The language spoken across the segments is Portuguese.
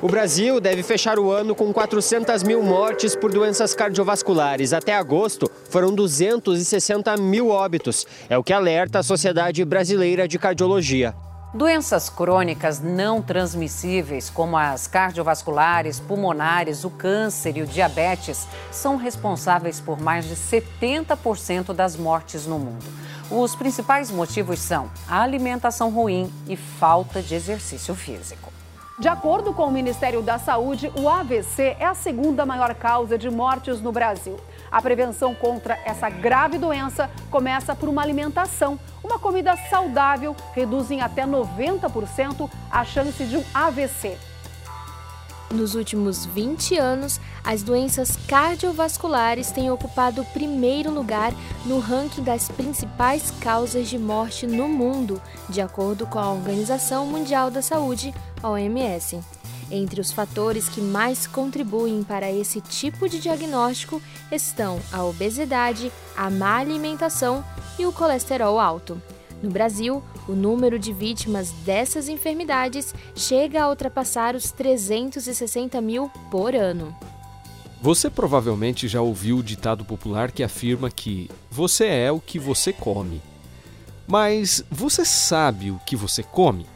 O Brasil deve fechar o ano com 400 mil mortes por doenças cardiovasculares. Até agosto, foram 260 mil óbitos. É o que alerta a Sociedade Brasileira de Cardiologia. Doenças crônicas não transmissíveis, como as cardiovasculares, pulmonares, o câncer e o diabetes, são responsáveis por mais de 70% das mortes no mundo. Os principais motivos são a alimentação ruim e falta de exercício físico. De acordo com o Ministério da Saúde, o AVC é a segunda maior causa de mortes no Brasil. A prevenção contra essa grave doença começa por uma alimentação. Uma comida saudável reduz em até 90% a chance de um AVC. Nos últimos 20 anos, as doenças cardiovasculares têm ocupado o primeiro lugar no ranking das principais causas de morte no mundo, de acordo com a Organização Mundial da Saúde, OMS. Entre os fatores que mais contribuem para esse tipo de diagnóstico estão a obesidade, a má alimentação e o colesterol alto. No Brasil, o número de vítimas dessas enfermidades chega a ultrapassar os 360 mil por ano. Você provavelmente já ouviu o ditado popular que afirma que você é o que você come. Mas você sabe o que você come?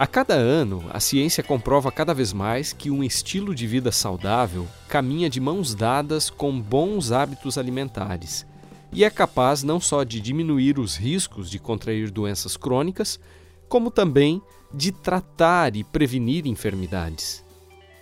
A cada ano, a ciência comprova cada vez mais que um estilo de vida saudável caminha de mãos dadas com bons hábitos alimentares e é capaz não só de diminuir os riscos de contrair doenças crônicas, como também de tratar e prevenir enfermidades.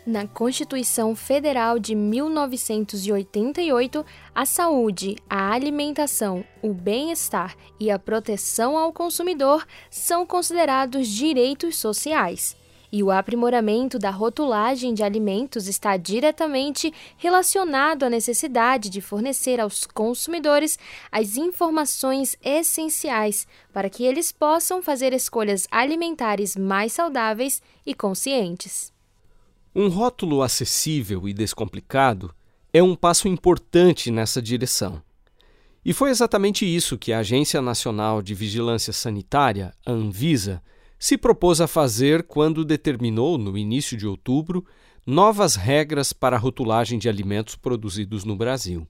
Na Constituição Federal de 1988, a saúde, a alimentação, o bem-estar e a proteção ao consumidor são considerados direitos sociais e o aprimoramento da rotulagem de alimentos está diretamente relacionado à necessidade de fornecer aos consumidores as informações essenciais para que eles possam fazer escolhas alimentares mais saudáveis e conscientes. Um rótulo acessível e descomplicado é um passo importante nessa direção. E foi exatamente isso que a Agência Nacional de Vigilância Sanitária, a Anvisa, se propôs a fazer quando determinou, no início de outubro, novas regras para a rotulagem de alimentos produzidos no Brasil.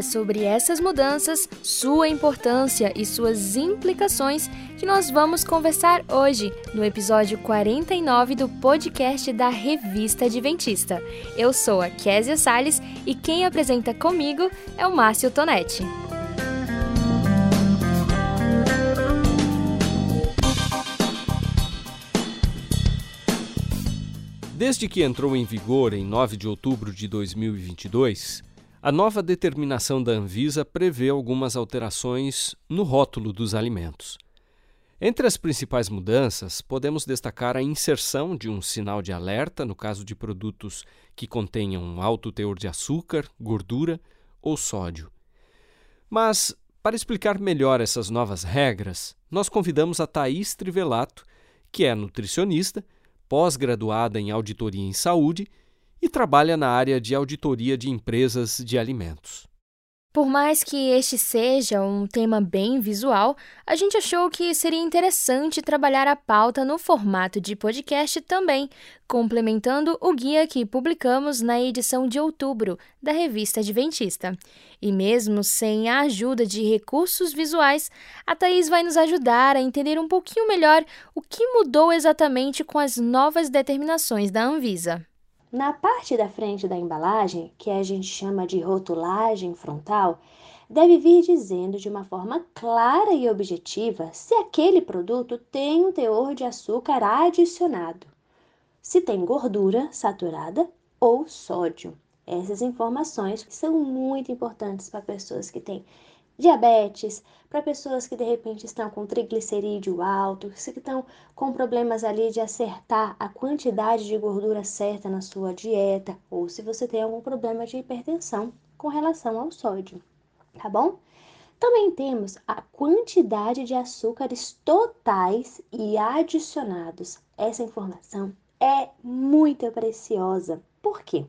É sobre essas mudanças, sua importância e suas implicações que nós vamos conversar hoje no episódio 49 do podcast da Revista Adventista. Eu sou a Késia Salles e quem apresenta comigo é o Márcio Tonetti. Desde que entrou em vigor em 9 de outubro de 2022, a nova determinação da Anvisa prevê algumas alterações no rótulo dos alimentos. Entre as principais mudanças, podemos destacar a inserção de um sinal de alerta no caso de produtos que contenham alto teor de açúcar, gordura ou sódio. Mas, para explicar melhor essas novas regras, nós convidamos a Thaís Trivelato, que é nutricionista, pós-graduada em auditoria em saúde e trabalha na área de auditoria de empresas de alimentos. Por mais que este seja um tema bem visual, a gente achou que seria interessante trabalhar a pauta no formato de podcast também, complementando o guia que publicamos na edição de outubro da revista Adventista. E mesmo sem a ajuda de recursos visuais, a Thaís vai nos ajudar a entender um pouquinho melhor o que mudou exatamente com as novas determinações da Anvisa. Na parte da frente da embalagem, que a gente chama de rotulagem frontal, deve vir dizendo de uma forma clara e objetiva se aquele produto tem um teor de açúcar adicionado, se tem gordura saturada ou sódio. Essas informações são muito importantes para pessoas que têm diabetes, para pessoas que de repente estão com triglicerídeo alto, que estão com problemas ali de acertar a quantidade de gordura certa na sua dieta, ou se você tem algum problema de hipertensão com relação ao sódio, tá bom? Também temos a quantidade de açúcares totais e adicionados. Essa informação é muito preciosa. Por quê?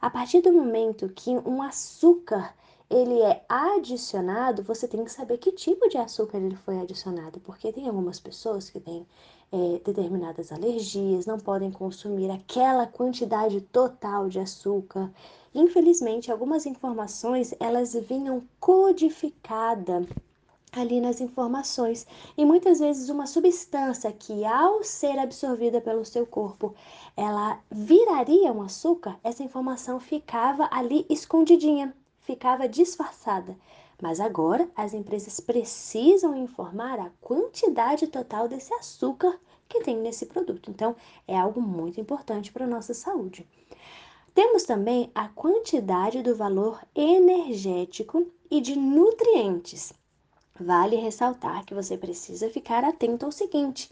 A partir do momento que um açúcar ele é adicionado, você tem que saber que tipo de açúcar ele foi adicionado, porque tem algumas pessoas que têm é, determinadas alergias, não podem consumir aquela quantidade total de açúcar. Infelizmente, algumas informações elas vinham codificadas ali nas informações e muitas vezes uma substância que ao ser absorvida pelo seu corpo ela viraria um açúcar, essa informação ficava ali escondidinha, ficava disfarçada. Mas agora as empresas precisam informar a quantidade total desse açúcar que tem nesse produto. Então, é algo muito importante para a nossa saúde. Temos também a quantidade do valor energético e de nutrientes. Vale ressaltar que você precisa ficar atento ao seguinte: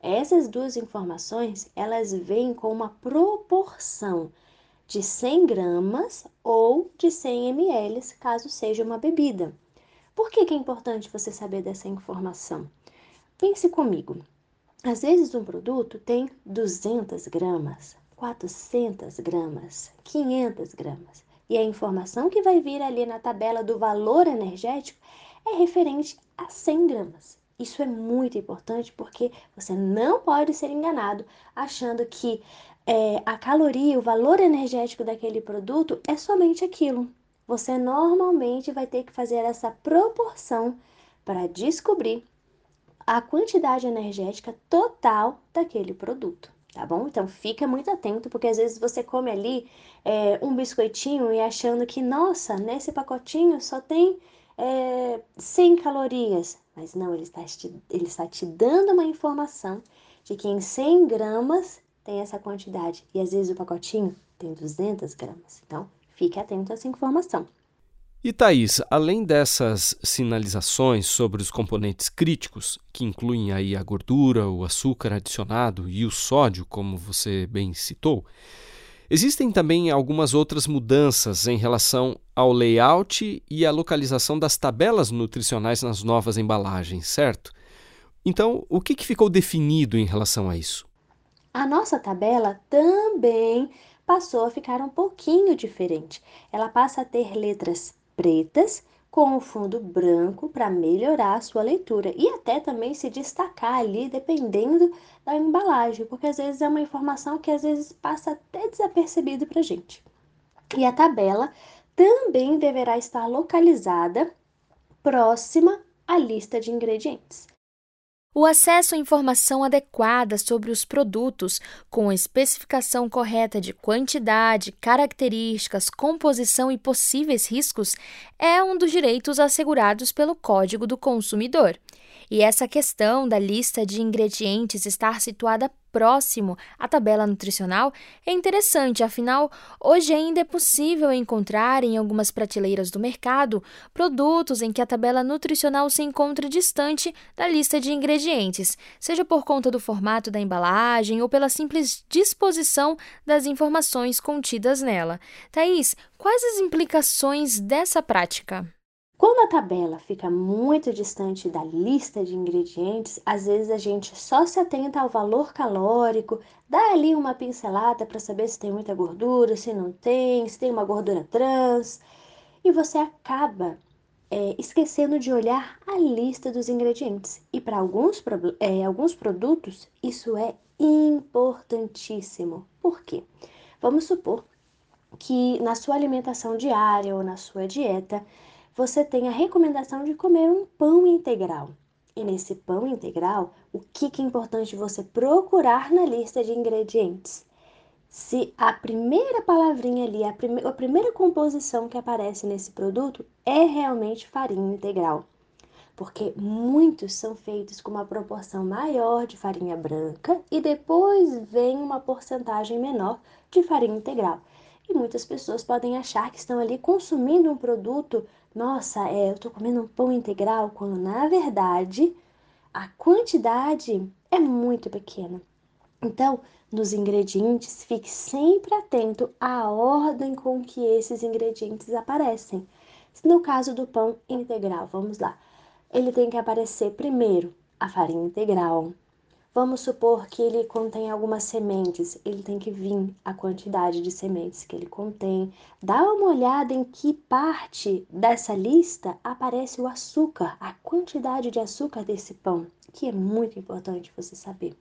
essas duas informações elas vêm com uma proporção de 100 gramas ou de 100 ml, caso seja uma bebida. Por que, que é importante você saber dessa informação? Pense comigo. Às vezes um produto tem 200 gramas, 400 gramas, 500 gramas. E a informação que vai vir ali na tabela do valor energético é referente a 100 gramas. Isso é muito importante porque você não pode ser enganado achando que é, a caloria, o valor energético daquele produto é somente aquilo. Você normalmente vai ter que fazer essa proporção para descobrir a quantidade energética total daquele produto, tá bom? Então fica muito atento, porque às vezes você come ali é, um biscoitinho e achando que, nossa, nesse pacotinho só tem é, 100 calorias. Mas não, ele está, te, ele está te dando uma informação de que em 100 gramas tem essa quantidade. E às vezes o pacotinho tem 200 gramas. Então, fique atento a essa informação. E Thaís, além dessas sinalizações sobre os componentes críticos, que incluem aí a gordura, o açúcar adicionado e o sódio, como você bem citou, existem também algumas outras mudanças em relação ao layout e à localização das tabelas nutricionais nas novas embalagens, certo? Então, o que, que ficou definido em relação a isso? A nossa tabela também passou a ficar um pouquinho diferente. Ela passa a ter letras pretas com o fundo branco para melhorar a sua leitura e até também se destacar ali dependendo da embalagem, porque às vezes é uma informação que às vezes passa até desapercebido para gente. E a tabela também deverá estar localizada próxima à lista de ingredientes. O acesso à informação adequada sobre os produtos, com a especificação correta de quantidade, características, composição e possíveis riscos, é um dos direitos assegurados pelo Código do Consumidor. E essa questão da lista de ingredientes estar situada próximo à tabela nutricional é interessante, afinal, hoje ainda é possível encontrar em algumas prateleiras do mercado produtos em que a tabela nutricional se encontra distante da lista de ingredientes, seja por conta do formato da embalagem ou pela simples disposição das informações contidas nela. Thaís, quais as implicações dessa prática? Quando a tabela fica muito distante da lista de ingredientes, às vezes a gente só se atenta ao valor calórico, dá ali uma pincelada para saber se tem muita gordura, se não tem, se tem uma gordura trans, e você acaba é, esquecendo de olhar a lista dos ingredientes. E para alguns, é, alguns produtos, isso é importantíssimo. Por quê? Vamos supor que na sua alimentação diária ou na sua dieta, você tem a recomendação de comer um pão integral. E nesse pão integral, o que, é importante você procurar na lista de ingredientes? Se a primeira palavrinha ali, a, prime a primeira composição que aparece nesse produto é realmente farinha integral. Porque muitos são feitos com uma proporção maior de farinha branca e depois vem uma porcentagem menor de farinha integral. E muitas pessoas podem achar que estão ali consumindo um produto nossa, é, eu tô comendo um pão integral, quando na verdade a quantidade é muito pequena. Então, nos ingredientes, fique sempre atento à ordem com que esses ingredientes aparecem. No caso do pão integral, vamos lá. Ele tem que aparecer primeiro a farinha integral, Vamos supor que ele contém algumas sementes, ele tem que vir a quantidade de sementes que ele contém. Dá uma olhada em que parte dessa lista aparece o açúcar, a quantidade de açúcar desse pão, que é muito importante você saber,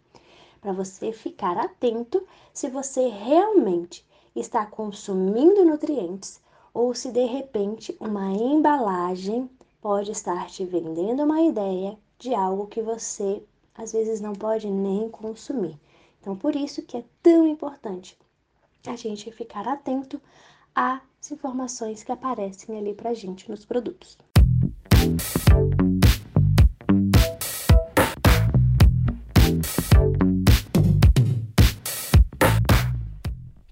para você ficar atento se você realmente está consumindo nutrientes ou se de repente uma embalagem pode estar te vendendo uma ideia de algo que você às vezes não pode nem consumir. Então, por isso que é tão importante a gente ficar atento às informações que aparecem ali para gente nos produtos.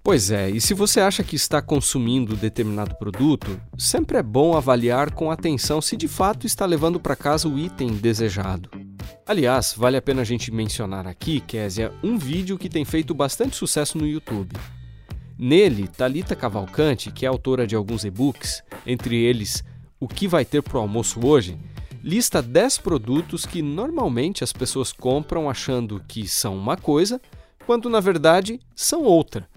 Pois é, e se você acha que está consumindo determinado produto, sempre é bom avaliar com atenção se de fato está levando para casa o item desejado. Aliás, vale a pena a gente mencionar aqui, Késia, um vídeo que tem feito bastante sucesso no YouTube. Nele, Talita Cavalcante, que é autora de alguns e-books, entre eles O que vai ter para o almoço hoje, lista 10 produtos que normalmente as pessoas compram achando que são uma coisa, quando na verdade são outra.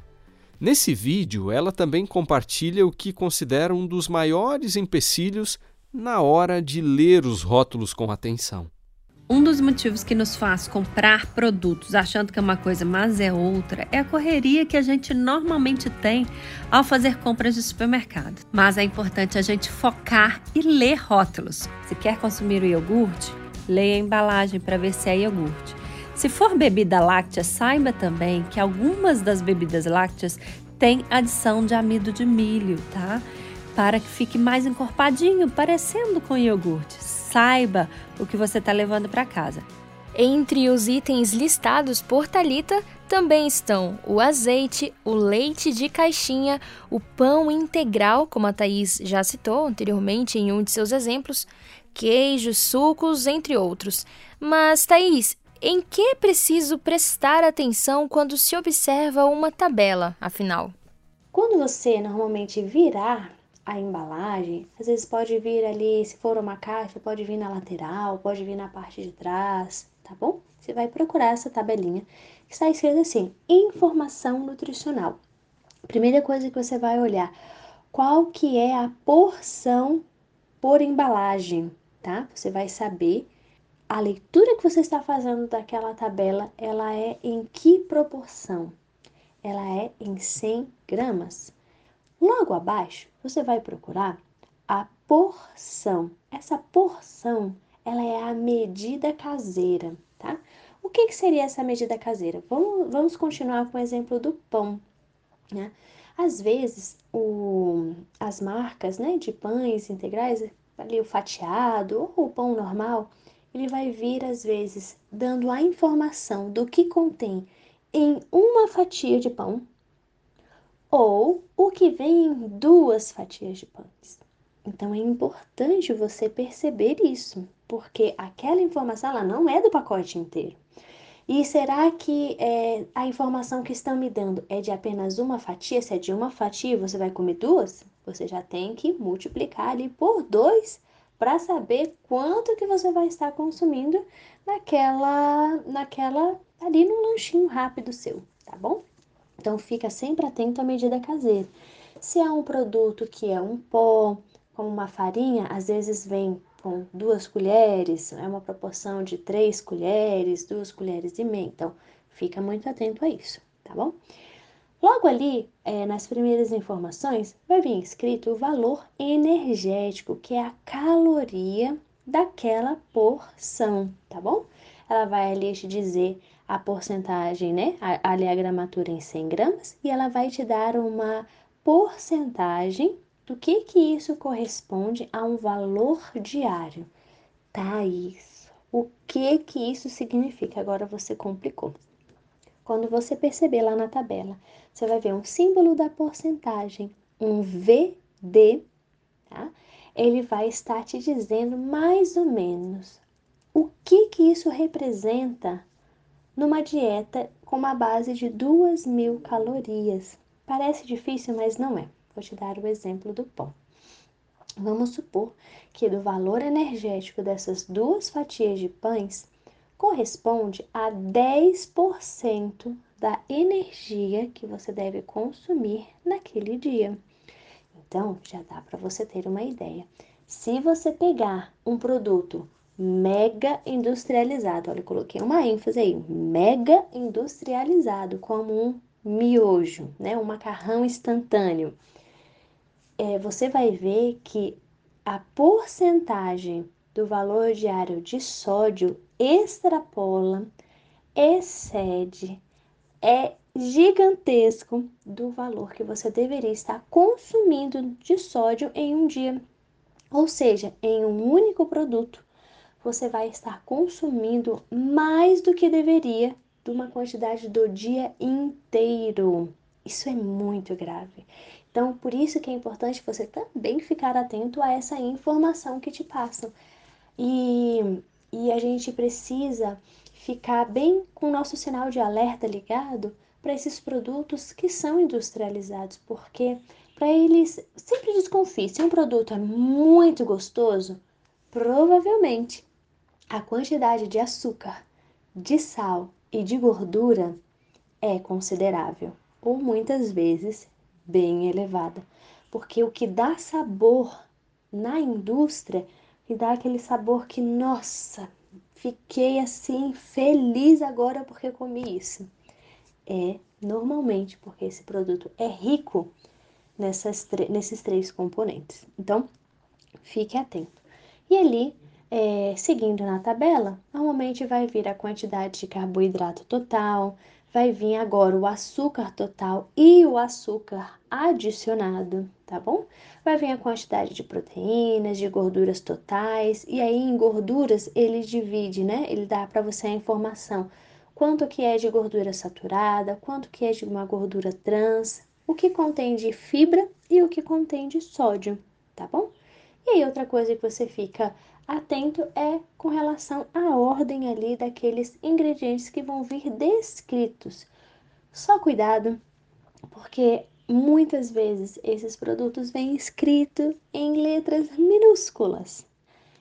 Nesse vídeo, ela também compartilha o que considera um dos maiores empecilhos na hora de ler os rótulos com atenção. Um dos motivos que nos faz comprar produtos achando que é uma coisa, mas é outra, é a correria que a gente normalmente tem ao fazer compras de supermercado. Mas é importante a gente focar e ler rótulos. Se quer consumir o iogurte, leia a embalagem para ver se é iogurte. Se for bebida láctea, saiba também que algumas das bebidas lácteas têm adição de amido de milho, tá? Para que fique mais encorpadinho, parecendo com iogurte saiba o que você está levando para casa. Entre os itens listados por Talita também estão o azeite, o leite de caixinha, o pão integral, como a Thaís já citou anteriormente em um de seus exemplos, queijos, sucos, entre outros. Mas, Thaís, em que é preciso prestar atenção quando se observa uma tabela, afinal? Quando você normalmente virar a embalagem, às vezes pode vir ali, se for uma caixa, pode vir na lateral, pode vir na parte de trás, tá bom? Você vai procurar essa tabelinha que está escrita assim: informação nutricional. Primeira coisa que você vai olhar, qual que é a porção por embalagem, tá? Você vai saber a leitura que você está fazendo daquela tabela, ela é em que proporção? Ela é em 100 gramas. Logo abaixo, você vai procurar a porção. Essa porção, ela é a medida caseira, tá? O que, que seria essa medida caseira? Vamos, vamos continuar com o exemplo do pão, né? Às vezes, o, as marcas né, de pães integrais, ali o fatiado ou o pão normal, ele vai vir, às vezes, dando a informação do que contém em uma fatia de pão, ou o que vem em duas fatias de pães. Então é importante você perceber isso, porque aquela informação ela não é do pacote inteiro. E será que é, a informação que estão me dando é de apenas uma fatia? Se é de uma fatia você vai comer duas? Você já tem que multiplicar ali por dois para saber quanto que você vai estar consumindo naquela, naquela ali num lanchinho rápido seu, tá bom? Então fica sempre atento à medida caseira. Se é um produto que é um pó, como uma farinha, às vezes vem com duas colheres, é uma proporção de três colheres, duas colheres e meia. Então fica muito atento a isso, tá bom? Logo ali, é, nas primeiras informações, vai vir escrito o valor energético, que é a caloria daquela porção, tá bom? Ela vai ali te dizer a porcentagem, né? Ali a gramatura em 100 gramas e ela vai te dar uma porcentagem do que que isso corresponde a um valor diário. Thaís, o que que isso significa? Agora você complicou. Quando você perceber lá na tabela, você vai ver um símbolo da porcentagem, um VD, tá? Ele vai estar te dizendo mais ou menos o que que isso representa numa dieta com uma base de 2 mil calorias. Parece difícil, mas não é. Vou te dar o exemplo do pão. Vamos supor que do valor energético dessas duas fatias de pães corresponde a 10% da energia que você deve consumir naquele dia. Então, já dá para você ter uma ideia. Se você pegar um produto mega industrializado, olha, eu coloquei uma ênfase aí, mega industrializado, como um miojo, né, um macarrão instantâneo, é, você vai ver que a porcentagem do valor diário de sódio extrapola, excede, é gigantesco do valor que você deveria estar consumindo de sódio em um dia. Ou seja, em um único produto, você vai estar consumindo mais do que deveria de uma quantidade do dia inteiro. Isso é muito grave. Então, por isso que é importante você também ficar atento a essa informação que te passam. E, e a gente precisa ficar bem com o nosso sinal de alerta ligado para esses produtos que são industrializados, porque para eles sempre desconfie, se um produto é muito gostoso, provavelmente a quantidade de açúcar, de sal e de gordura é considerável, ou muitas vezes bem elevada, porque o que dá sabor na indústria, que dá aquele sabor que, nossa, fiquei assim feliz agora porque comi isso, é normalmente porque esse produto é rico nessas, nesses três componentes. Então, fique atento. E ali é, seguindo na tabela, normalmente vai vir a quantidade de carboidrato total, vai vir agora o açúcar total e o açúcar adicionado, tá bom? Vai vir a quantidade de proteínas, de gorduras totais, e aí em gorduras ele divide, né? Ele dá para você a informação quanto que é de gordura saturada, quanto que é de uma gordura trans, o que contém de fibra e o que contém de sódio, tá bom? E aí outra coisa que você fica atento é com relação à ordem ali daqueles ingredientes que vão vir descritos. Só cuidado, porque muitas vezes esses produtos vêm escritos em letras minúsculas.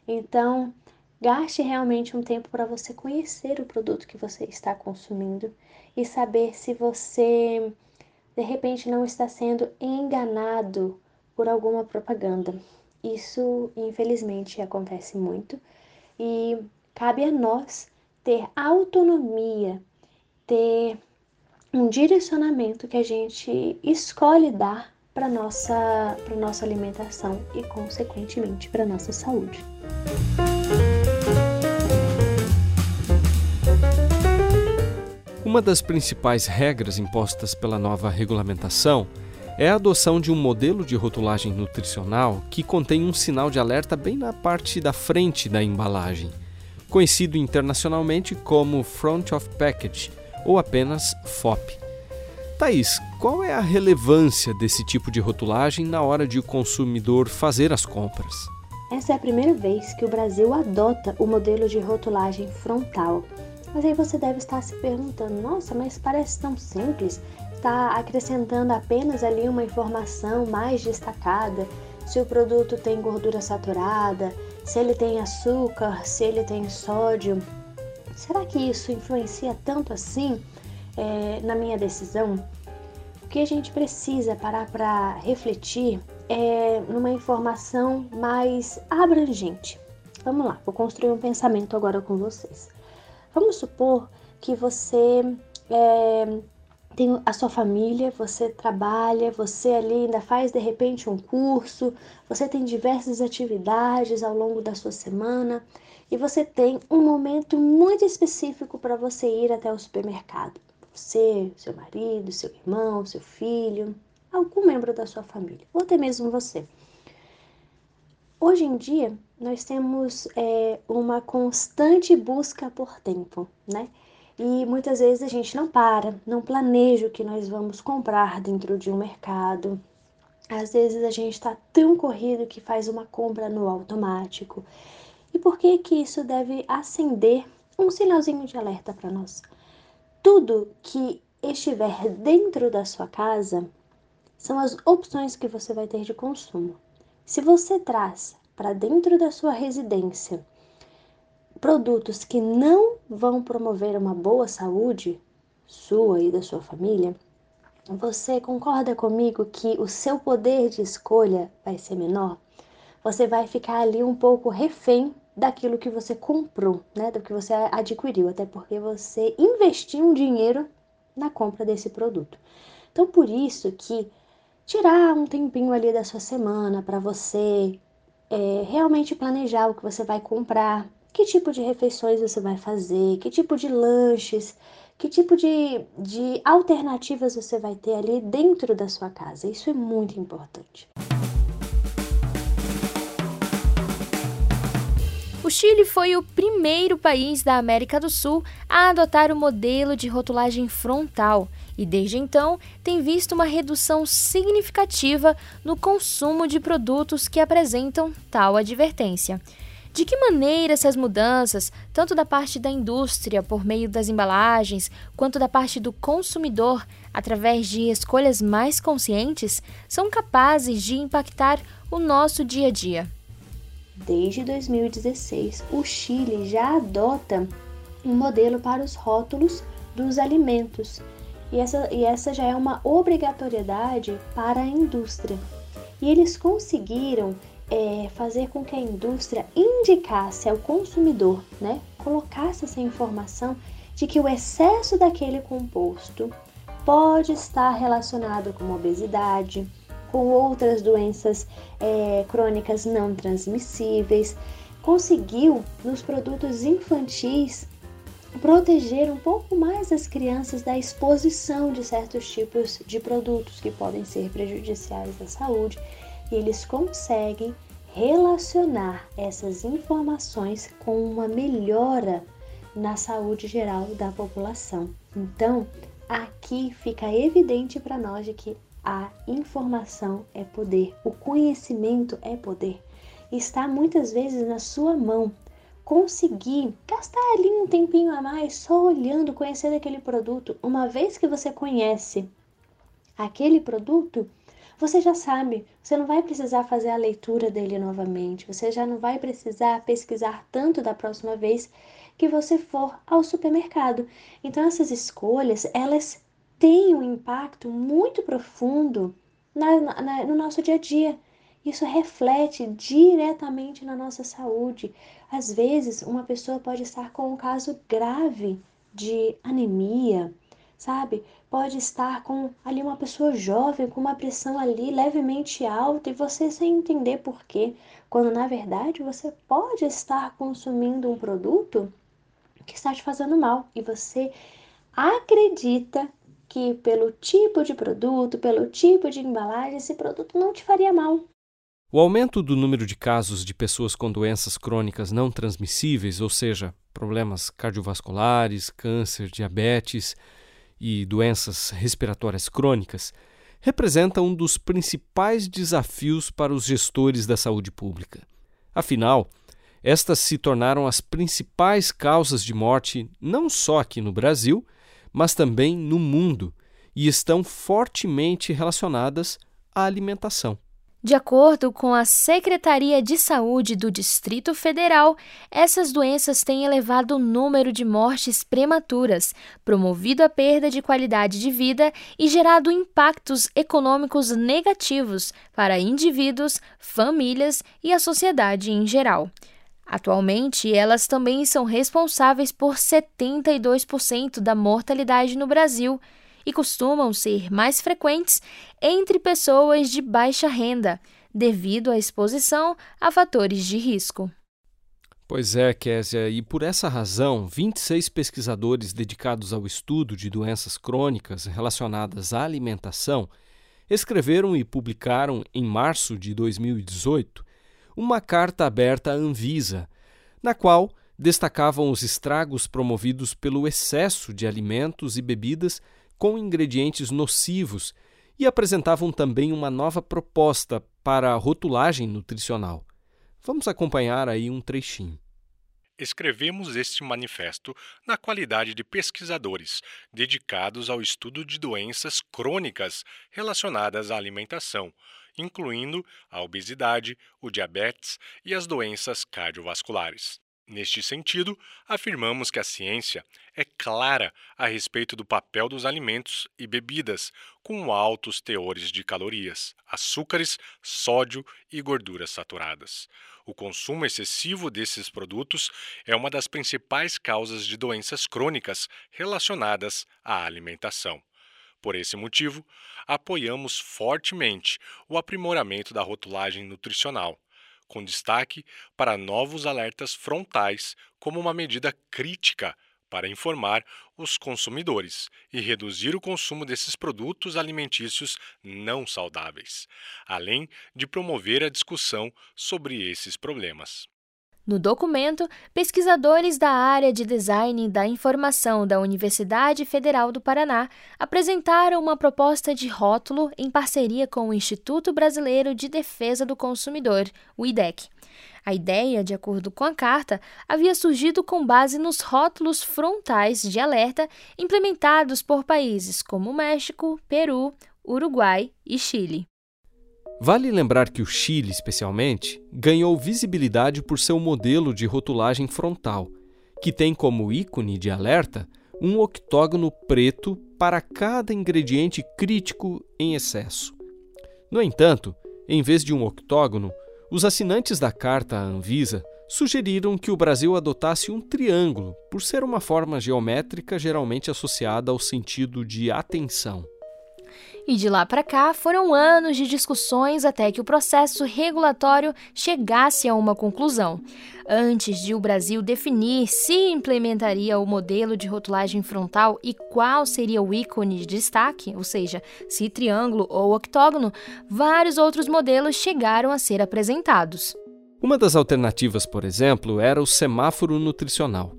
Então, gaste realmente um tempo para você conhecer o produto que você está consumindo e saber se você de repente não está sendo enganado por alguma propaganda. Isso, infelizmente, acontece muito e cabe a nós ter autonomia, ter um direcionamento que a gente escolhe dar para nossa para nossa alimentação e consequentemente para nossa saúde. Uma das principais regras impostas pela nova regulamentação é a adoção de um modelo de rotulagem nutricional que contém um sinal de alerta bem na parte da frente da embalagem, conhecido internacionalmente como Front of Package ou apenas FOP. Thaís, qual é a relevância desse tipo de rotulagem na hora de o consumidor fazer as compras? Essa é a primeira vez que o Brasil adota o modelo de rotulagem frontal. Mas aí você deve estar se perguntando: nossa, mas parece tão simples está acrescentando apenas ali uma informação mais destacada, se o produto tem gordura saturada, se ele tem açúcar, se ele tem sódio. Será que isso influencia tanto assim é, na minha decisão? O que a gente precisa parar para refletir é numa informação mais abrangente. Vamos lá, vou construir um pensamento agora com vocês. Vamos supor que você é, tem a sua família, você trabalha, você ali ainda faz de repente um curso, você tem diversas atividades ao longo da sua semana e você tem um momento muito específico para você ir até o supermercado. Você, seu marido, seu irmão, seu filho, algum membro da sua família, ou até mesmo você. Hoje em dia, nós temos é, uma constante busca por tempo, né? E muitas vezes a gente não para, não planeja o que nós vamos comprar dentro de um mercado. Às vezes a gente está tão corrido que faz uma compra no automático. E por que que isso deve acender um sinalzinho de alerta para nós? Tudo que estiver dentro da sua casa são as opções que você vai ter de consumo. Se você traz para dentro da sua residência produtos que não vão promover uma boa saúde sua e da sua família, você concorda comigo que o seu poder de escolha vai ser menor? Você vai ficar ali um pouco refém daquilo que você comprou, né? Do que você adquiriu, até porque você investiu um dinheiro na compra desse produto. Então, por isso que tirar um tempinho ali da sua semana para você é, realmente planejar o que você vai comprar, que tipo de refeições você vai fazer, que tipo de lanches, que tipo de, de alternativas você vai ter ali dentro da sua casa. Isso é muito importante. O Chile foi o primeiro país da América do Sul a adotar o modelo de rotulagem frontal e, desde então, tem visto uma redução significativa no consumo de produtos que apresentam tal advertência. De que maneira essas mudanças, tanto da parte da indústria por meio das embalagens, quanto da parte do consumidor, através de escolhas mais conscientes, são capazes de impactar o nosso dia a dia? Desde 2016, o Chile já adota um modelo para os rótulos dos alimentos, e essa, e essa já é uma obrigatoriedade para a indústria. E eles conseguiram é, fazer com que a indústria indicasse ao consumidor, né, colocasse essa informação de que o excesso daquele composto pode estar relacionado com obesidade, com outras doenças é, crônicas não transmissíveis, conseguiu nos produtos infantis proteger um pouco mais as crianças da exposição de certos tipos de produtos que podem ser prejudiciais à saúde e eles conseguem relacionar essas informações com uma melhora na saúde geral da população. Então, aqui fica evidente para nós de que a informação é poder, o conhecimento é poder. Está muitas vezes na sua mão. Conseguir gastar ali um tempinho a mais só olhando, conhecendo aquele produto. Uma vez que você conhece aquele produto, você já sabe, você não vai precisar fazer a leitura dele novamente, você já não vai precisar pesquisar tanto da próxima vez que você for ao supermercado. Então essas escolhas, elas tem um impacto muito profundo na, na, no nosso dia a dia. Isso reflete diretamente na nossa saúde. Às vezes, uma pessoa pode estar com um caso grave de anemia, sabe? Pode estar com ali uma pessoa jovem com uma pressão ali levemente alta e você sem entender por quê, quando na verdade você pode estar consumindo um produto que está te fazendo mal e você acredita que pelo tipo de produto, pelo tipo de embalagem, esse produto não te faria mal. O aumento do número de casos de pessoas com doenças crônicas não transmissíveis, ou seja, problemas cardiovasculares, câncer, diabetes e doenças respiratórias crônicas, representa um dos principais desafios para os gestores da saúde pública. Afinal, estas se tornaram as principais causas de morte não só aqui no Brasil, mas também no mundo e estão fortemente relacionadas à alimentação. De acordo com a Secretaria de Saúde do Distrito Federal, essas doenças têm elevado o número de mortes prematuras, promovido a perda de qualidade de vida e gerado impactos econômicos negativos para indivíduos, famílias e a sociedade em geral. Atualmente, elas também são responsáveis por 72% da mortalidade no Brasil e costumam ser mais frequentes entre pessoas de baixa renda, devido à exposição a fatores de risco. Pois é, Késia, e por essa razão, 26 pesquisadores dedicados ao estudo de doenças crônicas relacionadas à alimentação escreveram e publicaram em março de 2018 uma carta aberta à Anvisa, na qual destacavam os estragos promovidos pelo excesso de alimentos e bebidas com ingredientes nocivos e apresentavam também uma nova proposta para a rotulagem nutricional. Vamos acompanhar aí um trechinho. Escrevemos este manifesto na qualidade de pesquisadores dedicados ao estudo de doenças crônicas relacionadas à alimentação, incluindo a obesidade, o diabetes e as doenças cardiovasculares. Neste sentido, afirmamos que a ciência é clara a respeito do papel dos alimentos e bebidas com altos teores de calorias, açúcares, sódio e gorduras saturadas. O consumo excessivo desses produtos é uma das principais causas de doenças crônicas relacionadas à alimentação. Por esse motivo, apoiamos fortemente o aprimoramento da rotulagem nutricional com destaque para novos alertas frontais como uma medida crítica para informar os consumidores e reduzir o consumo desses produtos alimentícios não saudáveis, além de promover a discussão sobre esses problemas. No documento, pesquisadores da área de design da informação da Universidade Federal do Paraná apresentaram uma proposta de rótulo em parceria com o Instituto Brasileiro de Defesa do Consumidor, o IDEC. A ideia, de acordo com a carta, havia surgido com base nos rótulos frontais de alerta implementados por países como México, Peru, Uruguai e Chile. Vale lembrar que o Chile, especialmente, ganhou visibilidade por seu modelo de rotulagem frontal, que tem como ícone de alerta um octógono preto para cada ingrediente crítico em excesso. No entanto, em vez de um octógono, os assinantes da carta à Anvisa sugeriram que o Brasil adotasse um triângulo, por ser uma forma geométrica geralmente associada ao sentido de atenção. E de lá para cá foram anos de discussões até que o processo regulatório chegasse a uma conclusão. Antes de o Brasil definir se implementaria o modelo de rotulagem frontal e qual seria o ícone de destaque, ou seja, se triângulo ou octógono, vários outros modelos chegaram a ser apresentados. Uma das alternativas, por exemplo, era o semáforo nutricional,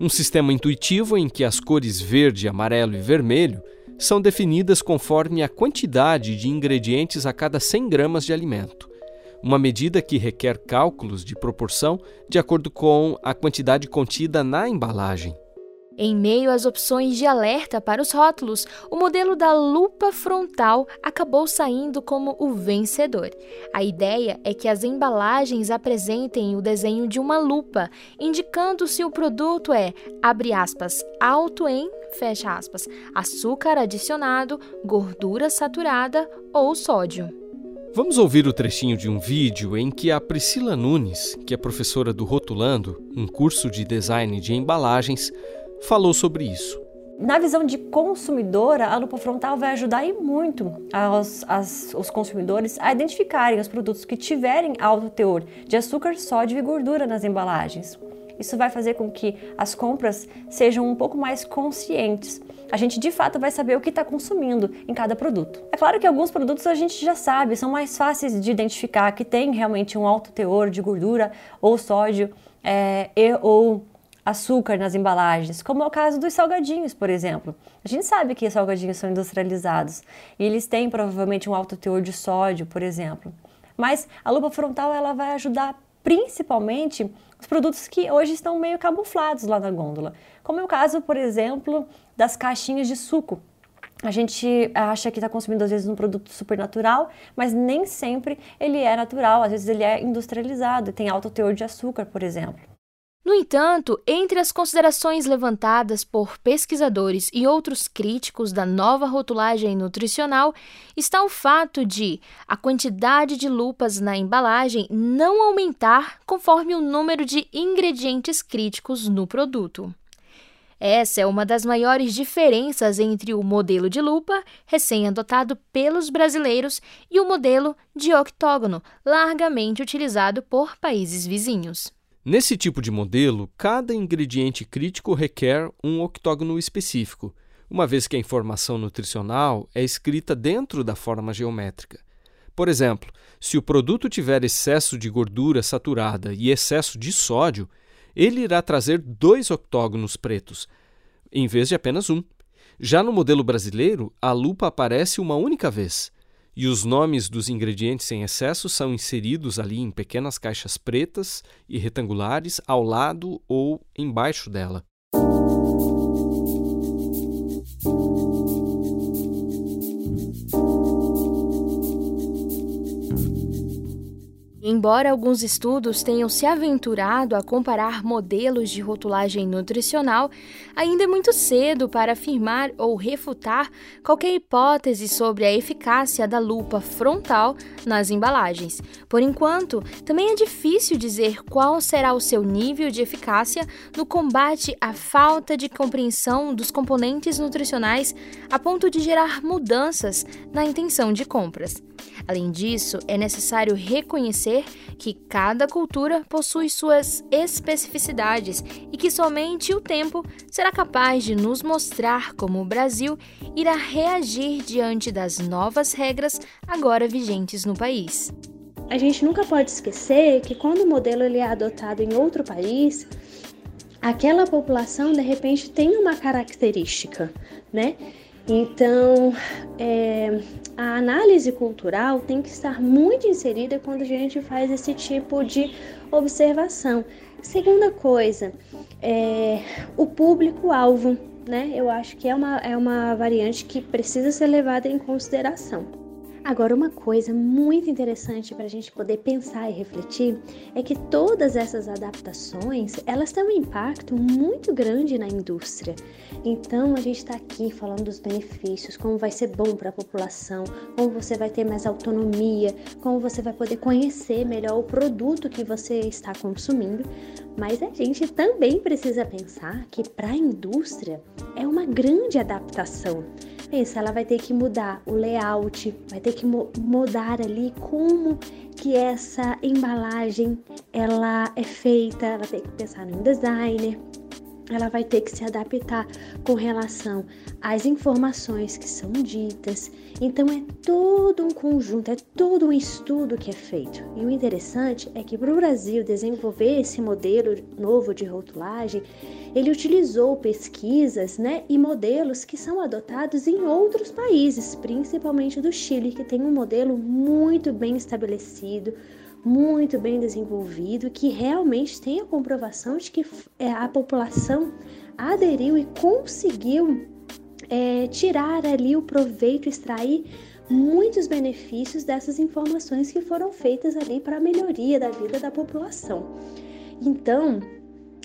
um sistema intuitivo em que as cores verde, amarelo e vermelho são definidas conforme a quantidade de ingredientes a cada 100 gramas de alimento, uma medida que requer cálculos de proporção de acordo com a quantidade contida na embalagem. Em meio às opções de alerta para os rótulos, o modelo da lupa frontal acabou saindo como o vencedor. A ideia é que as embalagens apresentem o desenho de uma lupa, indicando se o produto é, abre aspas, alto em, fecha aspas, açúcar adicionado, gordura saturada ou sódio. Vamos ouvir o trechinho de um vídeo em que a Priscila Nunes, que é professora do Rotulando, um curso de design de embalagens, falou sobre isso. Na visão de consumidora, a lupa frontal vai ajudar e muito aos, as, os consumidores a identificarem os produtos que tiverem alto teor de açúcar, sódio e gordura nas embalagens. Isso vai fazer com que as compras sejam um pouco mais conscientes. A gente de fato vai saber o que está consumindo em cada produto. É claro que alguns produtos a gente já sabe, são mais fáceis de identificar que tem realmente um alto teor de gordura ou sódio é, e, ou açúcar nas embalagens, como é o caso dos salgadinhos, por exemplo. A gente sabe que salgadinhos são industrializados e eles têm provavelmente um alto teor de sódio, por exemplo. Mas a lupa frontal ela vai ajudar principalmente os produtos que hoje estão meio camuflados lá na gôndola, como é o caso, por exemplo, das caixinhas de suco. A gente acha que está consumindo às vezes um produto super natural, mas nem sempre ele é natural, às vezes ele é industrializado, tem alto teor de açúcar, por exemplo. No entanto, entre as considerações levantadas por pesquisadores e outros críticos da nova rotulagem nutricional está o fato de a quantidade de lupas na embalagem não aumentar conforme o número de ingredientes críticos no produto. Essa é uma das maiores diferenças entre o modelo de lupa, recém-adotado pelos brasileiros, e o modelo de octógono, largamente utilizado por países vizinhos. Nesse tipo de modelo, cada ingrediente crítico requer um octógono específico, uma vez que a informação nutricional é escrita dentro da forma geométrica. Por exemplo, se o produto tiver excesso de gordura saturada e excesso de sódio, ele irá trazer dois octógonos pretos, em vez de apenas um. Já no modelo brasileiro, a lupa aparece uma única vez e os nomes dos ingredientes em excesso são inseridos ali em pequenas caixas pretas e retangulares ao lado ou embaixo dela. Embora alguns estudos tenham se aventurado a comparar modelos de rotulagem nutricional, ainda é muito cedo para afirmar ou refutar qualquer hipótese sobre a eficácia da lupa frontal nas embalagens. Por enquanto, também é difícil dizer qual será o seu nível de eficácia no combate à falta de compreensão dos componentes nutricionais a ponto de gerar mudanças na intenção de compras. Além disso, é necessário reconhecer que cada cultura possui suas especificidades e que somente o tempo será capaz de nos mostrar como o Brasil irá reagir diante das novas regras agora vigentes no país. A gente nunca pode esquecer que quando o modelo ele é adotado em outro país, aquela população de repente tem uma característica, né? Então, é, a análise cultural tem que estar muito inserida quando a gente faz esse tipo de observação. Segunda coisa, é, o público-alvo, né? Eu acho que é uma, é uma variante que precisa ser levada em consideração. Agora, uma coisa muito interessante para a gente poder pensar e refletir é que todas essas adaptações elas têm um impacto muito grande na indústria. Então, a gente está aqui falando dos benefícios, como vai ser bom para a população, como você vai ter mais autonomia, como você vai poder conhecer melhor o produto que você está consumindo. Mas a gente também precisa pensar que para a indústria é uma grande adaptação pensa, ela vai ter que mudar o layout, vai ter que mudar ali como que essa embalagem ela é feita, ela tem que pensar no designer, ela vai ter que se adaptar com relação às informações que são ditas. Então é todo um conjunto, é todo um estudo que é feito. E o interessante é que para o Brasil desenvolver esse modelo novo de rotulagem, ele utilizou pesquisas né, e modelos que são adotados em outros países, principalmente do Chile, que tem um modelo muito bem estabelecido, muito bem desenvolvido, que realmente tem a comprovação de que é, a população aderiu e conseguiu é, tirar ali o proveito, extrair muitos benefícios dessas informações que foram feitas ali para a melhoria da vida da população. Então,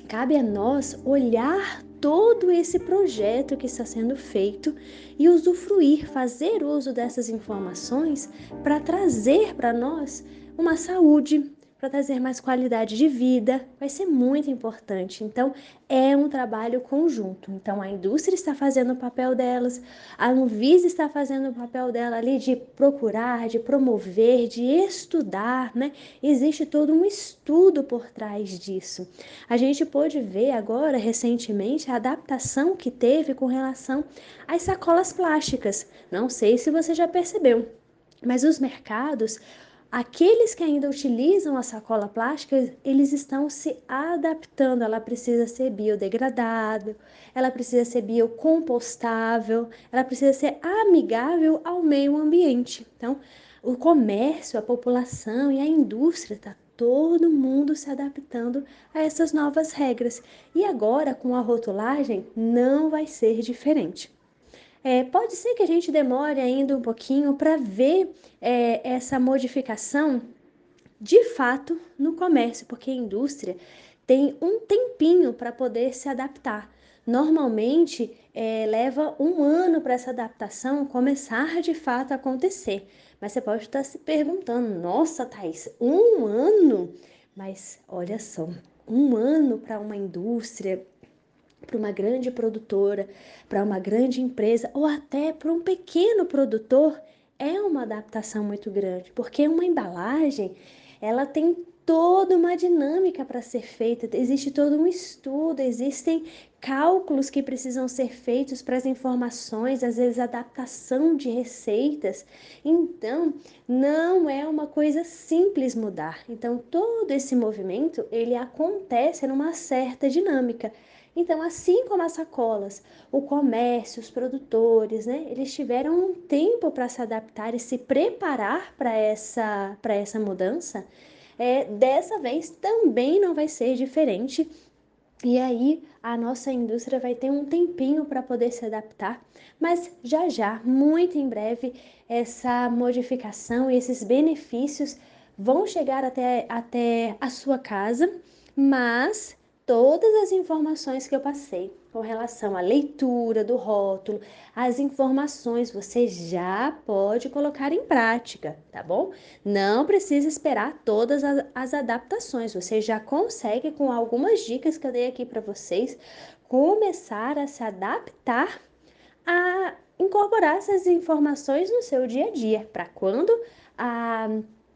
cabe a nós olhar todo esse projeto que está sendo feito e usufruir, fazer uso dessas informações para trazer para nós uma saúde, para trazer mais qualidade de vida, vai ser muito importante. Então, é um trabalho conjunto. Então, a indústria está fazendo o papel delas, a Anvisa está fazendo o papel dela ali de procurar, de promover, de estudar, né? Existe todo um estudo por trás disso. A gente pôde ver agora, recentemente, a adaptação que teve com relação às sacolas plásticas. Não sei se você já percebeu, mas os mercados Aqueles que ainda utilizam a sacola plástica, eles estão se adaptando. Ela precisa ser biodegradável, ela precisa ser biocompostável, ela precisa ser amigável ao meio ambiente. Então, o comércio, a população e a indústria está todo mundo se adaptando a essas novas regras. E agora, com a rotulagem, não vai ser diferente. É, pode ser que a gente demore ainda um pouquinho para ver é, essa modificação de fato no comércio, porque a indústria tem um tempinho para poder se adaptar. Normalmente é, leva um ano para essa adaptação começar de fato a acontecer. Mas você pode estar se perguntando: nossa, Thais, um ano? Mas olha só, um ano para uma indústria para uma grande produtora, para uma grande empresa ou até para um pequeno produtor é uma adaptação muito grande, porque uma embalagem ela tem toda uma dinâmica para ser feita, existe todo um estudo, existem cálculos que precisam ser feitos para as informações, às vezes adaptação de receitas. Então, não é uma coisa simples mudar. Então, todo esse movimento, ele acontece numa certa dinâmica. Então, assim como as sacolas, o comércio, os produtores, né, eles tiveram um tempo para se adaptar e se preparar para essa, essa mudança, é, dessa vez também não vai ser diferente. E aí a nossa indústria vai ter um tempinho para poder se adaptar, mas já já, muito em breve, essa modificação e esses benefícios vão chegar até, até a sua casa, mas todas as informações que eu passei com relação à leitura do rótulo, as informações você já pode colocar em prática, tá bom? Não precisa esperar todas as, adaptações, você já consegue, com algumas dicas que eu dei aqui para vocês, começar a se adaptar a incorporar essas informações no seu dia a dia, para quando a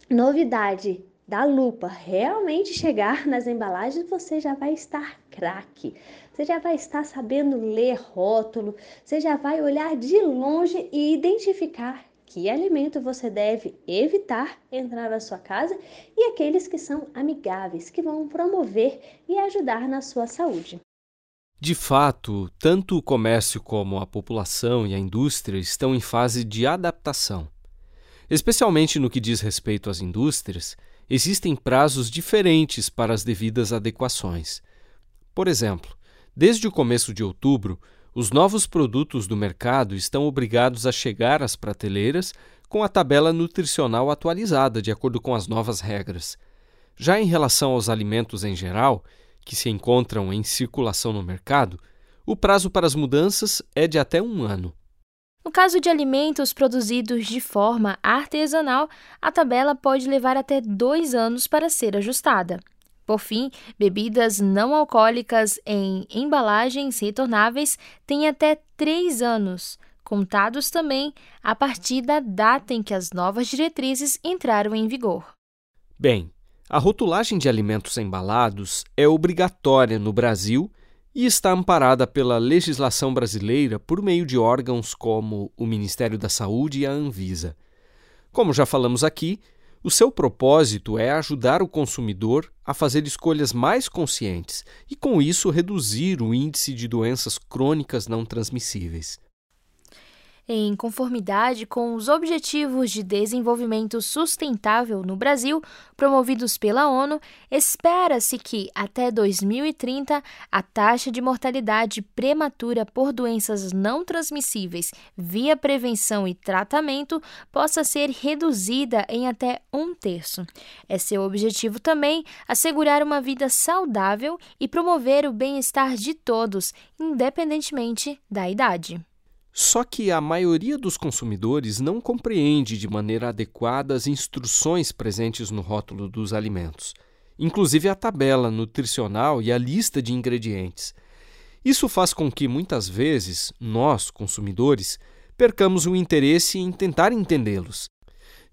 novidade da lupa realmente chegar nas embalagens, você já vai estar craque. Você já vai estar sabendo ler rótulo, você já vai olhar de longe e identificar que alimento você deve evitar entrar na sua casa e aqueles que são amigáveis, que vão promover e ajudar na sua saúde. De fato, tanto o comércio como a população e a indústria estão em fase de adaptação. Especialmente no que diz respeito às indústrias, existem prazos diferentes para as devidas adequações. Por exemplo, desde o começo de outubro, os novos produtos do mercado estão obrigados a chegar às prateleiras com a tabela nutricional atualizada de acordo com as novas regras. Já em relação aos alimentos em geral, que se encontram em circulação no mercado, o prazo para as mudanças é de até um ano. No caso de alimentos produzidos de forma artesanal, a tabela pode levar até dois anos para ser ajustada. Por fim, bebidas não alcoólicas em embalagens retornáveis têm até três anos, contados também a partir da data em que as novas diretrizes entraram em vigor. Bem, a rotulagem de alimentos embalados é obrigatória no Brasil e está amparada pela legislação brasileira por meio de órgãos como o Ministério da Saúde e a Anvisa. Como já falamos aqui, o seu propósito é ajudar o consumidor a fazer escolhas mais conscientes e, com isso, reduzir o índice de doenças crônicas não transmissíveis. Em conformidade com os Objetivos de Desenvolvimento Sustentável no Brasil, promovidos pela ONU, espera-se que, até 2030, a taxa de mortalidade prematura por doenças não transmissíveis via prevenção e tratamento possa ser reduzida em até um terço. É seu objetivo também assegurar uma vida saudável e promover o bem-estar de todos, independentemente da idade. Só que a maioria dos consumidores não compreende de maneira adequada as instruções presentes no rótulo dos alimentos, inclusive a tabela nutricional e a lista de ingredientes. Isso faz com que, muitas vezes, nós, consumidores, percamos o interesse em tentar entendê-los.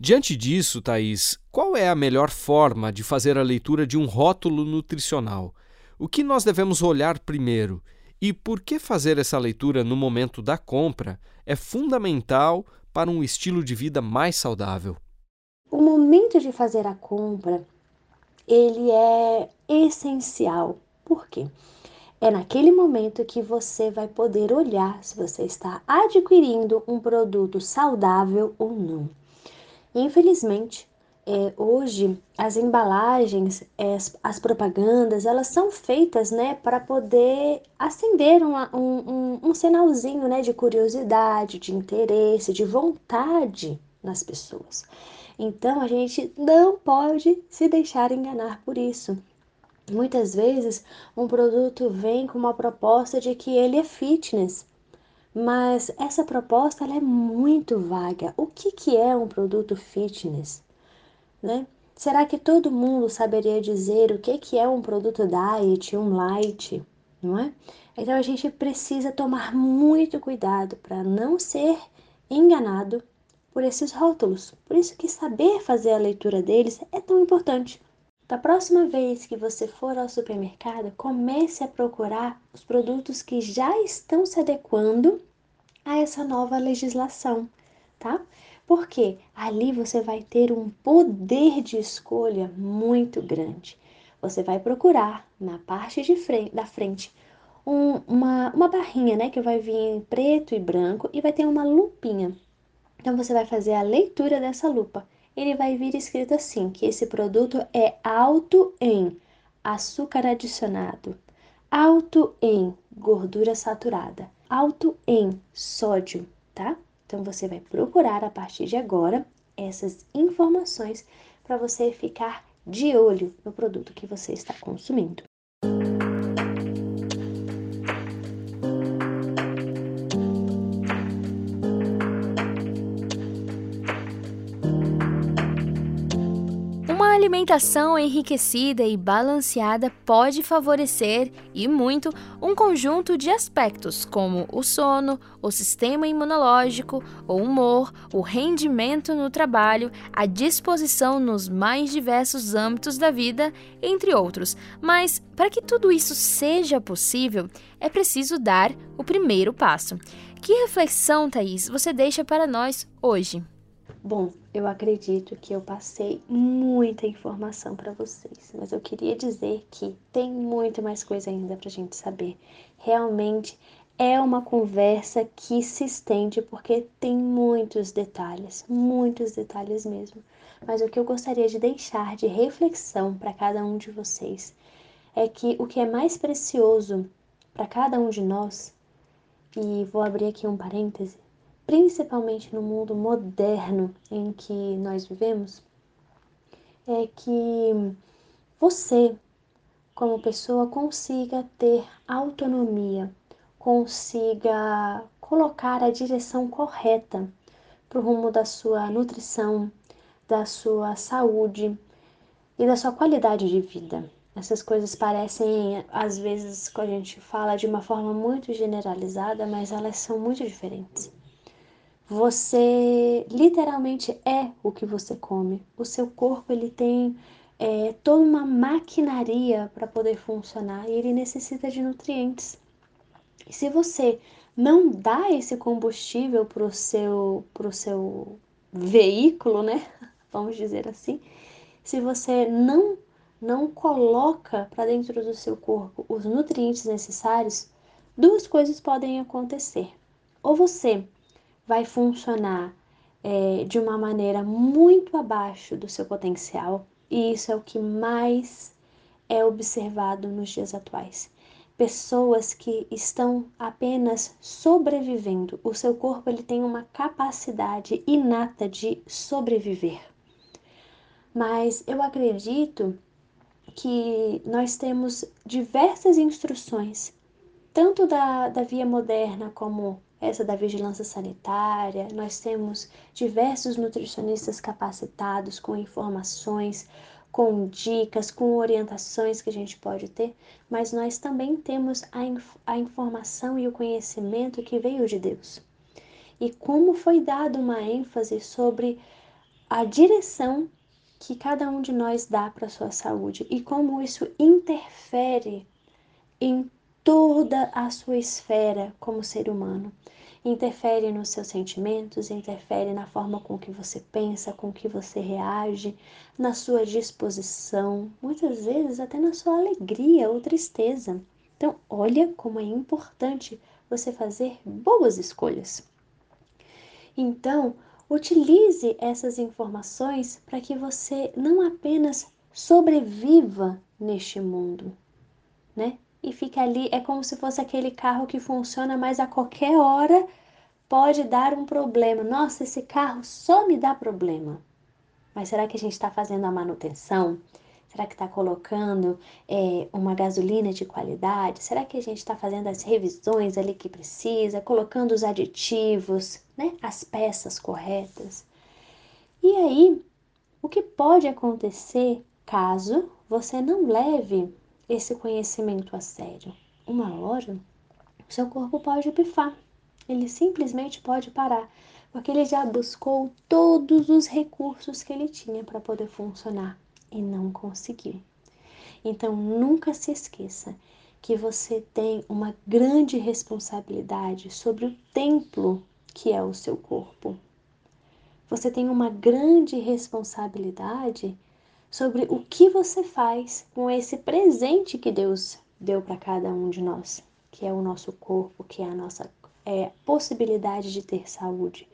Diante disso, Thaís, qual é a melhor forma de fazer a leitura de um rótulo nutricional? O que nós devemos olhar primeiro? E por que fazer essa leitura no momento da compra é fundamental para um estilo de vida mais saudável? O momento de fazer a compra, ele é essencial. Por quê? É naquele momento que você vai poder olhar se você está adquirindo um produto saudável ou não. Infelizmente, é, hoje as embalagens, é, as, as, propagandas, elas são feitas, né, para poder acender um, um, um, sinalzinho, né, de curiosidade, de interesse, de vontade nas pessoas. Então a gente não pode se deixar enganar por isso. Muitas vezes um produto vem com uma proposta de que ele é fitness, mas essa proposta é muito vaga. O que, que é um produto fitness? Né? Será que todo mundo saberia dizer o que, que é um produto diet, um light, não é? Então a gente precisa tomar muito cuidado para não ser enganado por esses rótulos. Por isso que saber fazer a leitura deles é tão importante. Da próxima vez que você for ao supermercado, comece a procurar os produtos que já estão se adequando a essa nova legislação, tá? Porque ali você vai ter um poder de escolha muito grande. Você vai procurar na parte de frente, da frente um, uma, uma barrinha, né, que vai vir em preto e branco e vai ter uma lupinha. Então você vai fazer a leitura dessa lupa. Ele vai vir escrito assim, que esse produto é alto em açúcar adicionado, alto em gordura saturada, alto em sódio, tá? Então você vai procurar a partir de agora essas informações para você ficar de olho no produto que você está consumindo. Alimentação enriquecida e balanceada pode favorecer, e muito, um conjunto de aspectos como o sono, o sistema imunológico, o humor, o rendimento no trabalho, a disposição nos mais diversos âmbitos da vida, entre outros. Mas, para que tudo isso seja possível, é preciso dar o primeiro passo. Que reflexão, Thaís, você deixa para nós hoje? Bom, eu acredito que eu passei muita informação para vocês, mas eu queria dizer que tem muito mais coisa ainda para a gente saber. Realmente é uma conversa que se estende porque tem muitos detalhes, muitos detalhes mesmo. Mas o que eu gostaria de deixar de reflexão para cada um de vocês é que o que é mais precioso para cada um de nós, e vou abrir aqui um parêntese, principalmente no mundo moderno em que nós vivemos, é que você, como pessoa, consiga ter autonomia, consiga colocar a direção correta para o rumo da sua nutrição, da sua saúde e da sua qualidade de vida. Essas coisas parecem, às vezes, quando a gente fala de uma forma muito generalizada, mas elas são muito diferentes. Você literalmente é o que você come. O seu corpo ele tem é, toda uma maquinaria para poder funcionar e ele necessita de nutrientes. E se você não dá esse combustível para o seu, pro seu veículo, né? Vamos dizer assim. Se você não, não coloca para dentro do seu corpo os nutrientes necessários, duas coisas podem acontecer. Ou você vai funcionar é, de uma maneira muito abaixo do seu potencial, e isso é o que mais é observado nos dias atuais. Pessoas que estão apenas sobrevivendo. O seu corpo ele tem uma capacidade inata de sobreviver. Mas eu acredito que nós temos diversas instruções, tanto da, da via moderna como essa da vigilância sanitária. Nós temos diversos nutricionistas capacitados com informações, com dicas, com orientações que a gente pode ter, mas nós também temos a, inf a informação e o conhecimento que veio de Deus. E como foi dado uma ênfase sobre a direção que cada um de nós dá para a sua saúde e como isso interfere em toda a sua esfera como ser humano. Interfere nos seus sentimentos, interfere na forma com que você pensa, com que você reage, na sua disposição, muitas vezes até na sua alegria ou tristeza. Então, olha como é importante você fazer boas escolhas. Então, utilize essas informações para que você não apenas sobreviva neste mundo, né? E fica ali. É como se fosse aquele carro que funciona, mas a qualquer hora pode dar um problema. Nossa, esse carro só me dá problema. Mas será que a gente está fazendo a manutenção? Será que está colocando é, uma gasolina de qualidade? Será que a gente está fazendo as revisões ali que precisa, colocando os aditivos, né? as peças corretas? E aí, o que pode acontecer caso você não leve esse conhecimento a sério. Uma hora, o seu corpo pode pifar. Ele simplesmente pode parar, porque ele já buscou todos os recursos que ele tinha para poder funcionar e não conseguiu. Então, nunca se esqueça que você tem uma grande responsabilidade sobre o templo que é o seu corpo. Você tem uma grande responsabilidade sobre o que você faz com esse presente que Deus deu para cada um de nós, que é o nosso corpo, que é a nossa é, possibilidade de ter saúde.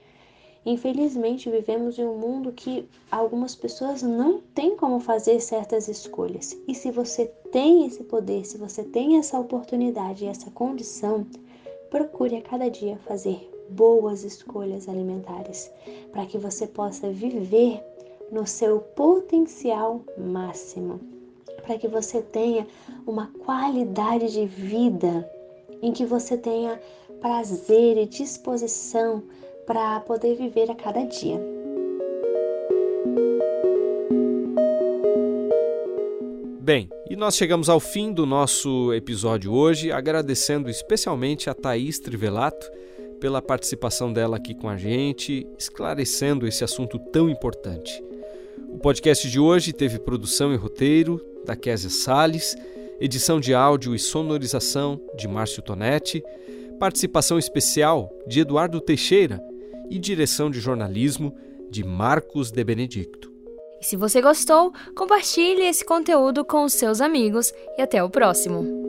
Infelizmente, vivemos em um mundo que algumas pessoas não têm como fazer certas escolhas. E se você tem esse poder, se você tem essa oportunidade essa condição, procure a cada dia fazer boas escolhas alimentares, para que você possa viver no seu potencial máximo, para que você tenha uma qualidade de vida em que você tenha prazer e disposição para poder viver a cada dia. Bem, e nós chegamos ao fim do nosso episódio hoje, agradecendo especialmente a Thaís Trivelato pela participação dela aqui com a gente, esclarecendo esse assunto tão importante. Podcast de hoje teve produção e roteiro da Késia Salles, edição de áudio e sonorização de Márcio Tonetti, participação especial de Eduardo Teixeira e direção de jornalismo de Marcos de Benedicto. E se você gostou, compartilhe esse conteúdo com os seus amigos e até o próximo.